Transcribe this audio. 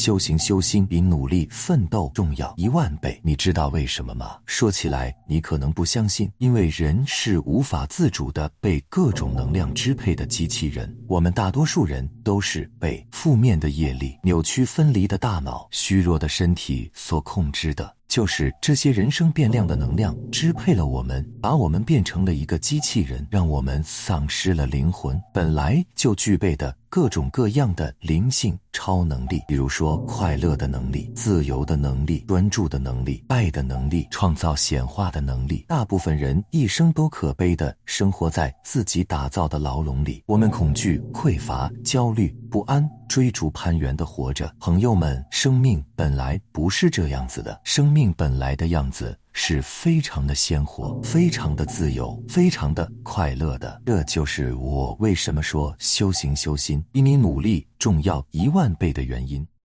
修行修心比努力奋斗重要一万倍。你知道为什么吗？说起来你可能不相信，因为人是无法自主的被各种能量支配的机器人。我们大多数人都是被负面的业力、扭曲分离的大脑、虚弱的身体所控制的。就是这些人生变量的能量支配了我们，把我们变成了一个机器人，让我们丧失了灵魂本来就具备的各种各样的灵性超能力，比如说快乐的能力、自由的能力、专注的能力、爱的能力、创造显化的能力。大部分人一生都可悲的生活在自己打造的牢笼里，我们恐惧、匮乏、焦虑、不安，追逐攀援的活着。朋友们，生命本来不是这样子的，生命。本来的样子是非常的鲜活，非常的自由，非常的快乐的。这就是我为什么说修行修心比你努力重要一万倍的原因。